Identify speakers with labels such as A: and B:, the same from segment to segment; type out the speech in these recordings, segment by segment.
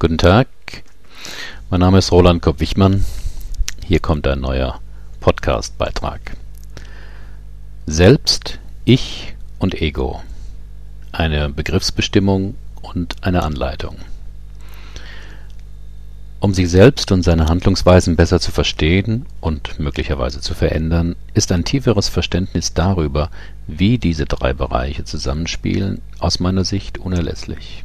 A: Guten Tag, mein Name ist Roland Kopp-Wichmann. Hier kommt ein neuer Podcast-Beitrag. Selbst, Ich und Ego. Eine Begriffsbestimmung und eine Anleitung. Um sich selbst und seine Handlungsweisen besser zu verstehen und möglicherweise zu verändern, ist ein tieferes Verständnis darüber, wie diese drei Bereiche zusammenspielen, aus meiner Sicht unerlässlich.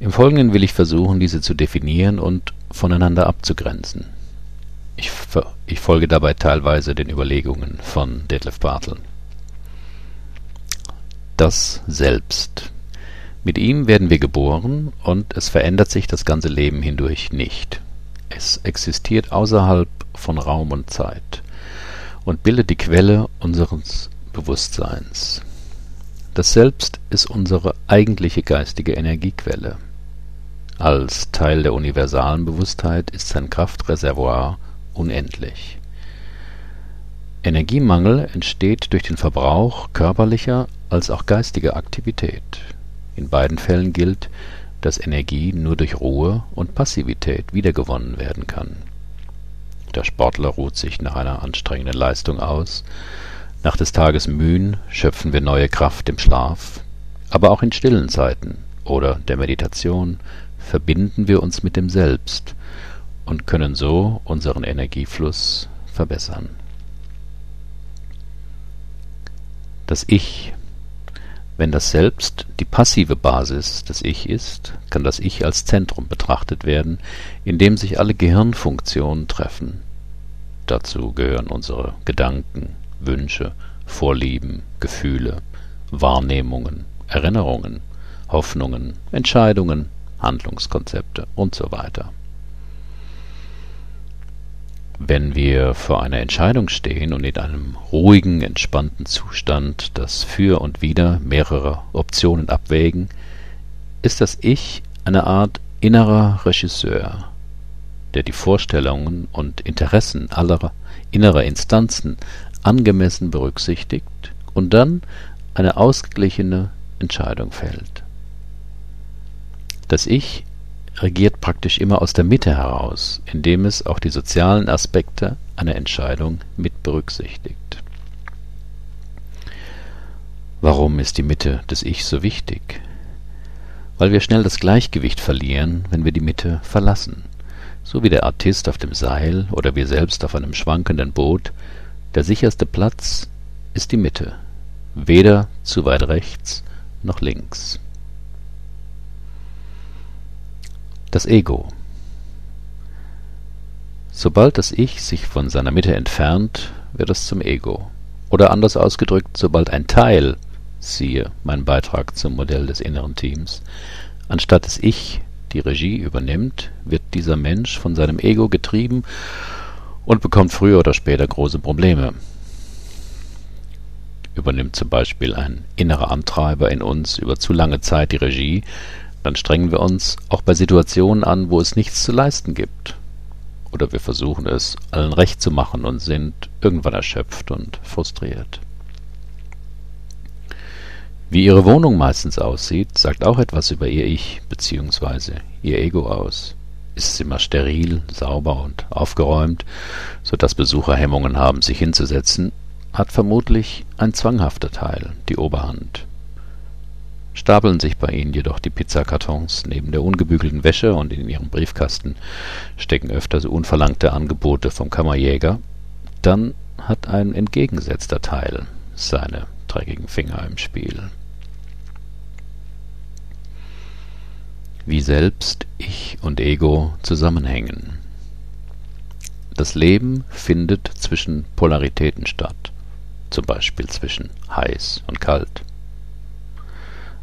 A: Im Folgenden will ich versuchen, diese zu definieren und voneinander abzugrenzen. Ich, folge dabei teilweise den Überlegungen von Detlef Bartel. Das Selbst. Mit ihm werden wir geboren und es verändert sich das ganze Leben hindurch nicht. Es existiert außerhalb von Raum und Zeit und bildet die Quelle unseres Bewusstseins. Das Selbst ist unsere eigentliche geistige Energiequelle. Als Teil der universalen Bewusstheit ist sein Kraftreservoir unendlich. Energiemangel entsteht durch den Verbrauch körperlicher als auch geistiger Aktivität. In beiden Fällen gilt, dass Energie nur durch Ruhe und Passivität wiedergewonnen werden kann. Der Sportler ruht sich nach einer anstrengenden Leistung aus, nach des Tages Mühen schöpfen wir neue Kraft im Schlaf, aber auch in stillen Zeiten oder der Meditation verbinden wir uns mit dem Selbst und können so unseren Energiefluss verbessern. Das Ich. Wenn das Selbst die passive Basis des Ich ist, kann das Ich als Zentrum betrachtet werden, in dem sich alle Gehirnfunktionen treffen. Dazu gehören unsere Gedanken, Wünsche, Vorlieben, Gefühle, Wahrnehmungen, Erinnerungen, Hoffnungen, Entscheidungen, Handlungskonzepte und so weiter. Wenn wir vor einer Entscheidung stehen und in einem ruhigen, entspannten Zustand das Für und Wider mehrerer Optionen abwägen, ist das Ich eine Art innerer Regisseur, der die Vorstellungen und Interessen aller innerer Instanzen angemessen berücksichtigt und dann eine ausgeglichene Entscheidung fällt. Das Ich regiert praktisch immer aus der Mitte heraus, indem es auch die sozialen Aspekte einer Entscheidung mit berücksichtigt. Warum ist die Mitte des Ich so wichtig? Weil wir schnell das Gleichgewicht verlieren, wenn wir die Mitte verlassen. So wie der Artist auf dem Seil oder wir selbst auf einem schwankenden Boot der sicherste Platz ist die Mitte, weder zu weit rechts noch links. Das Ego Sobald das Ich sich von seiner Mitte entfernt, wird es zum Ego. Oder anders ausgedrückt, sobald ein Teil, siehe mein Beitrag zum Modell des inneren Teams, anstatt das Ich die Regie übernimmt, wird dieser Mensch von seinem Ego getrieben und bekommt früher oder später große Probleme. Übernimmt zum Beispiel ein innerer Antreiber in uns über zu lange Zeit die Regie, dann strengen wir uns auch bei Situationen an, wo es nichts zu leisten gibt. Oder wir versuchen es allen recht zu machen und sind irgendwann erschöpft und frustriert. Wie ihre Wohnung meistens aussieht, sagt auch etwas über ihr Ich bzw. ihr Ego aus ist es immer steril, sauber und aufgeräumt, so dass Besucher Hemmungen haben, sich hinzusetzen, hat vermutlich ein zwanghafter Teil die Oberhand. Stapeln sich bei ihnen jedoch die Pizzakartons neben der ungebügelten Wäsche und in ihrem Briefkasten stecken öfter so unverlangte Angebote vom Kammerjäger, dann hat ein entgegengesetzter Teil seine dreckigen Finger im Spiel. wie selbst, Ich und Ego zusammenhängen. Das Leben findet zwischen Polaritäten statt, zum Beispiel zwischen heiß und kalt.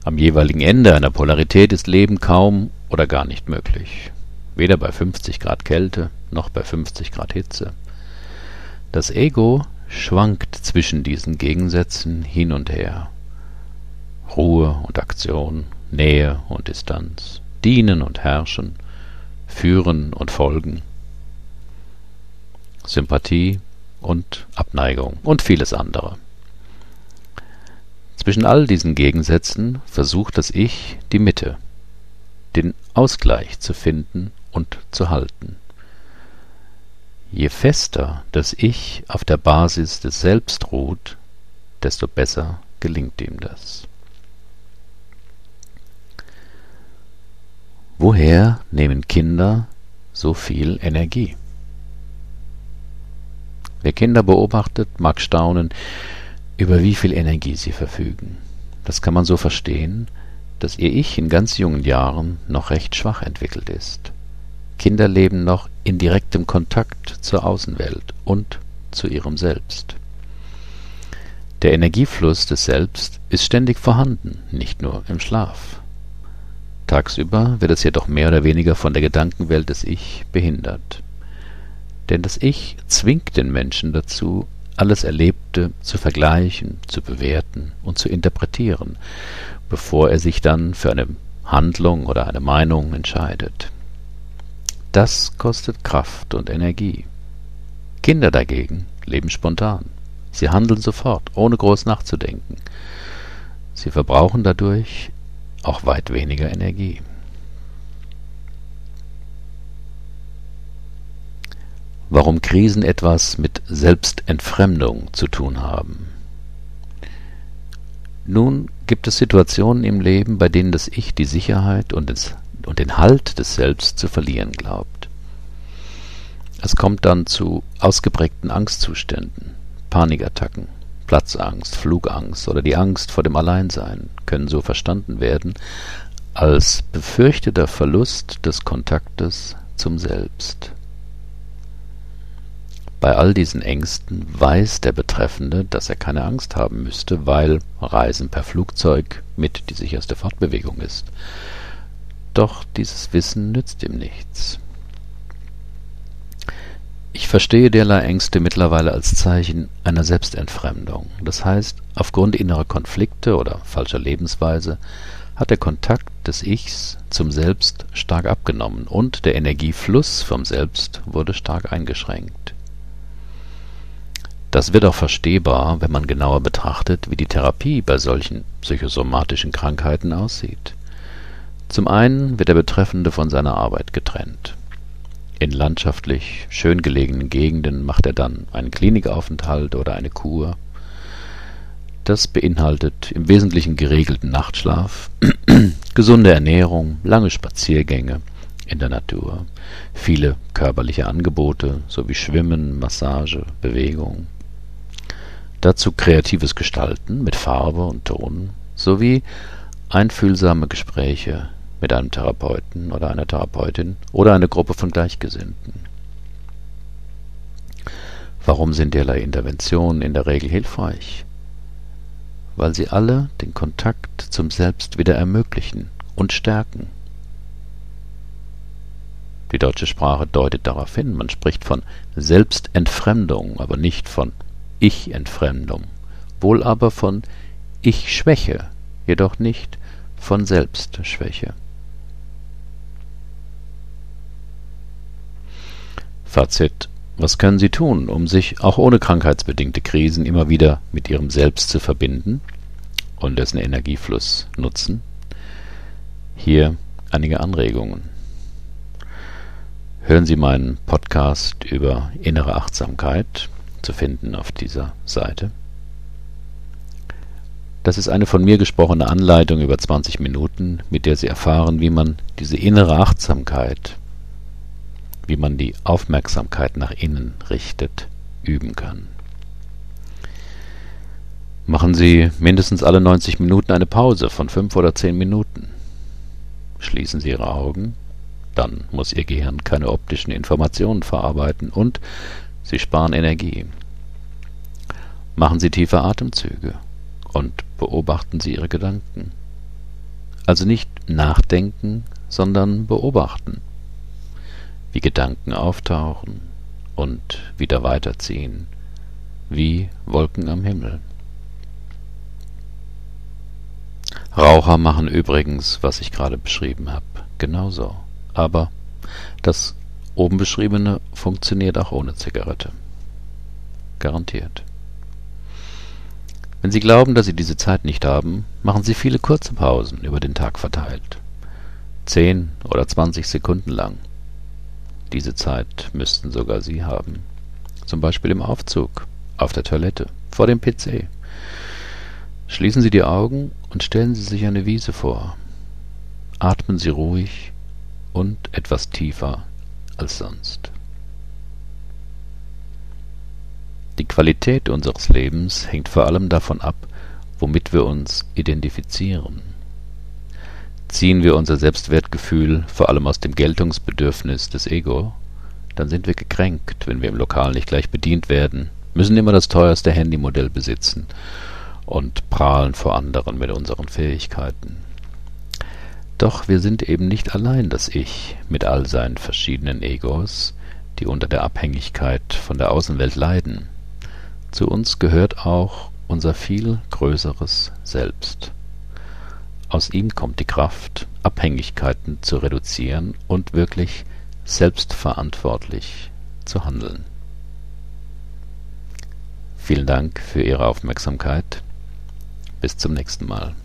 A: Am jeweiligen Ende einer Polarität ist Leben kaum oder gar nicht möglich, weder bei 50 Grad Kälte noch bei 50 Grad Hitze. Das Ego schwankt zwischen diesen Gegensätzen hin und her. Ruhe und Aktion, Nähe und Distanz dienen und herrschen, führen und folgen, Sympathie und Abneigung und vieles andere. Zwischen all diesen Gegensätzen versucht das Ich die Mitte, den Ausgleich zu finden und zu halten. Je fester das Ich auf der Basis des Selbst ruht, desto besser gelingt ihm das. Woher nehmen Kinder so viel Energie? Wer Kinder beobachtet, mag staunen, über wie viel Energie sie verfügen. Das kann man so verstehen, dass ihr Ich in ganz jungen Jahren noch recht schwach entwickelt ist. Kinder leben noch in direktem Kontakt zur Außenwelt und zu ihrem Selbst. Der Energiefluss des Selbst ist ständig vorhanden, nicht nur im Schlaf. Tagsüber wird es jedoch mehr oder weniger von der Gedankenwelt des Ich behindert. Denn das Ich zwingt den Menschen dazu, alles Erlebte zu vergleichen, zu bewerten und zu interpretieren, bevor er sich dann für eine Handlung oder eine Meinung entscheidet. Das kostet Kraft und Energie. Kinder dagegen leben spontan. Sie handeln sofort, ohne groß nachzudenken. Sie verbrauchen dadurch auch weit weniger Energie. Warum Krisen etwas mit Selbstentfremdung zu tun haben. Nun gibt es Situationen im Leben, bei denen das Ich die Sicherheit und, des, und den Halt des Selbst zu verlieren glaubt. Es kommt dann zu ausgeprägten Angstzuständen, Panikattacken, Platzangst, Flugangst oder die Angst vor dem Alleinsein können so verstanden werden als befürchteter Verlust des Kontaktes zum Selbst. Bei all diesen Ängsten weiß der Betreffende, dass er keine Angst haben müsste, weil Reisen per Flugzeug mit die sicherste Fortbewegung ist. Doch dieses Wissen nützt ihm nichts. Ich verstehe derlei Ängste mittlerweile als Zeichen einer Selbstentfremdung. Das heißt, aufgrund innerer Konflikte oder falscher Lebensweise hat der Kontakt des Ichs zum Selbst stark abgenommen und der Energiefluss vom Selbst wurde stark eingeschränkt. Das wird auch verstehbar, wenn man genauer betrachtet, wie die Therapie bei solchen psychosomatischen Krankheiten aussieht. Zum einen wird der Betreffende von seiner Arbeit getrennt. In landschaftlich schön gelegenen Gegenden macht er dann einen Klinikaufenthalt oder eine Kur. Das beinhaltet im Wesentlichen geregelten Nachtschlaf, gesunde Ernährung, lange Spaziergänge in der Natur, viele körperliche Angebote sowie Schwimmen, Massage, Bewegung, Dazu kreatives Gestalten mit Farbe und Ton sowie einfühlsame Gespräche mit einem Therapeuten oder einer Therapeutin oder einer Gruppe von Gleichgesinnten. Warum sind derlei Interventionen in der Regel hilfreich? Weil sie alle den Kontakt zum Selbst wieder ermöglichen und stärken. Die deutsche Sprache deutet darauf hin, man spricht von Selbstentfremdung, aber nicht von ich-Entfremdung, wohl aber von Ich-Schwäche, jedoch nicht von Selbstschwäche. Fazit Was können Sie tun, um sich auch ohne krankheitsbedingte Krisen immer wieder mit Ihrem Selbst zu verbinden und dessen Energiefluss nutzen? Hier einige Anregungen. Hören Sie meinen Podcast über innere Achtsamkeit zu finden auf dieser Seite. Das ist eine von mir gesprochene Anleitung über 20 Minuten, mit der Sie erfahren, wie man diese innere Achtsamkeit, wie man die Aufmerksamkeit nach innen richtet, üben kann. Machen Sie mindestens alle 90 Minuten eine Pause von 5 oder 10 Minuten. Schließen Sie Ihre Augen, dann muss Ihr Gehirn keine optischen Informationen verarbeiten und Sie sparen Energie. Machen Sie tiefe Atemzüge und beobachten Sie Ihre Gedanken. Also nicht nachdenken, sondern beobachten, wie Gedanken auftauchen und wieder weiterziehen, wie Wolken am Himmel. Raucher machen übrigens, was ich gerade beschrieben habe, genauso. Aber das oben beschriebene funktioniert auch ohne Zigarette. Garantiert. Wenn Sie glauben, dass Sie diese Zeit nicht haben, machen Sie viele kurze Pausen über den Tag verteilt. Zehn oder zwanzig Sekunden lang. Diese Zeit müssten sogar Sie haben. Zum Beispiel im Aufzug, auf der Toilette, vor dem PC. Schließen Sie die Augen und stellen Sie sich eine Wiese vor. Atmen Sie ruhig und etwas tiefer als sonst. Die Qualität unseres Lebens hängt vor allem davon ab, womit wir uns identifizieren. Ziehen wir unser Selbstwertgefühl vor allem aus dem Geltungsbedürfnis des Ego, dann sind wir gekränkt, wenn wir im Lokal nicht gleich bedient werden, müssen immer das teuerste Handymodell besitzen und prahlen vor anderen mit unseren Fähigkeiten. Doch wir sind eben nicht allein das Ich mit all seinen verschiedenen Egos, die unter der Abhängigkeit von der Außenwelt leiden. Zu uns gehört auch unser viel größeres Selbst. Aus ihm kommt die Kraft, Abhängigkeiten zu reduzieren und wirklich selbstverantwortlich zu handeln. Vielen Dank für Ihre Aufmerksamkeit. Bis zum nächsten Mal.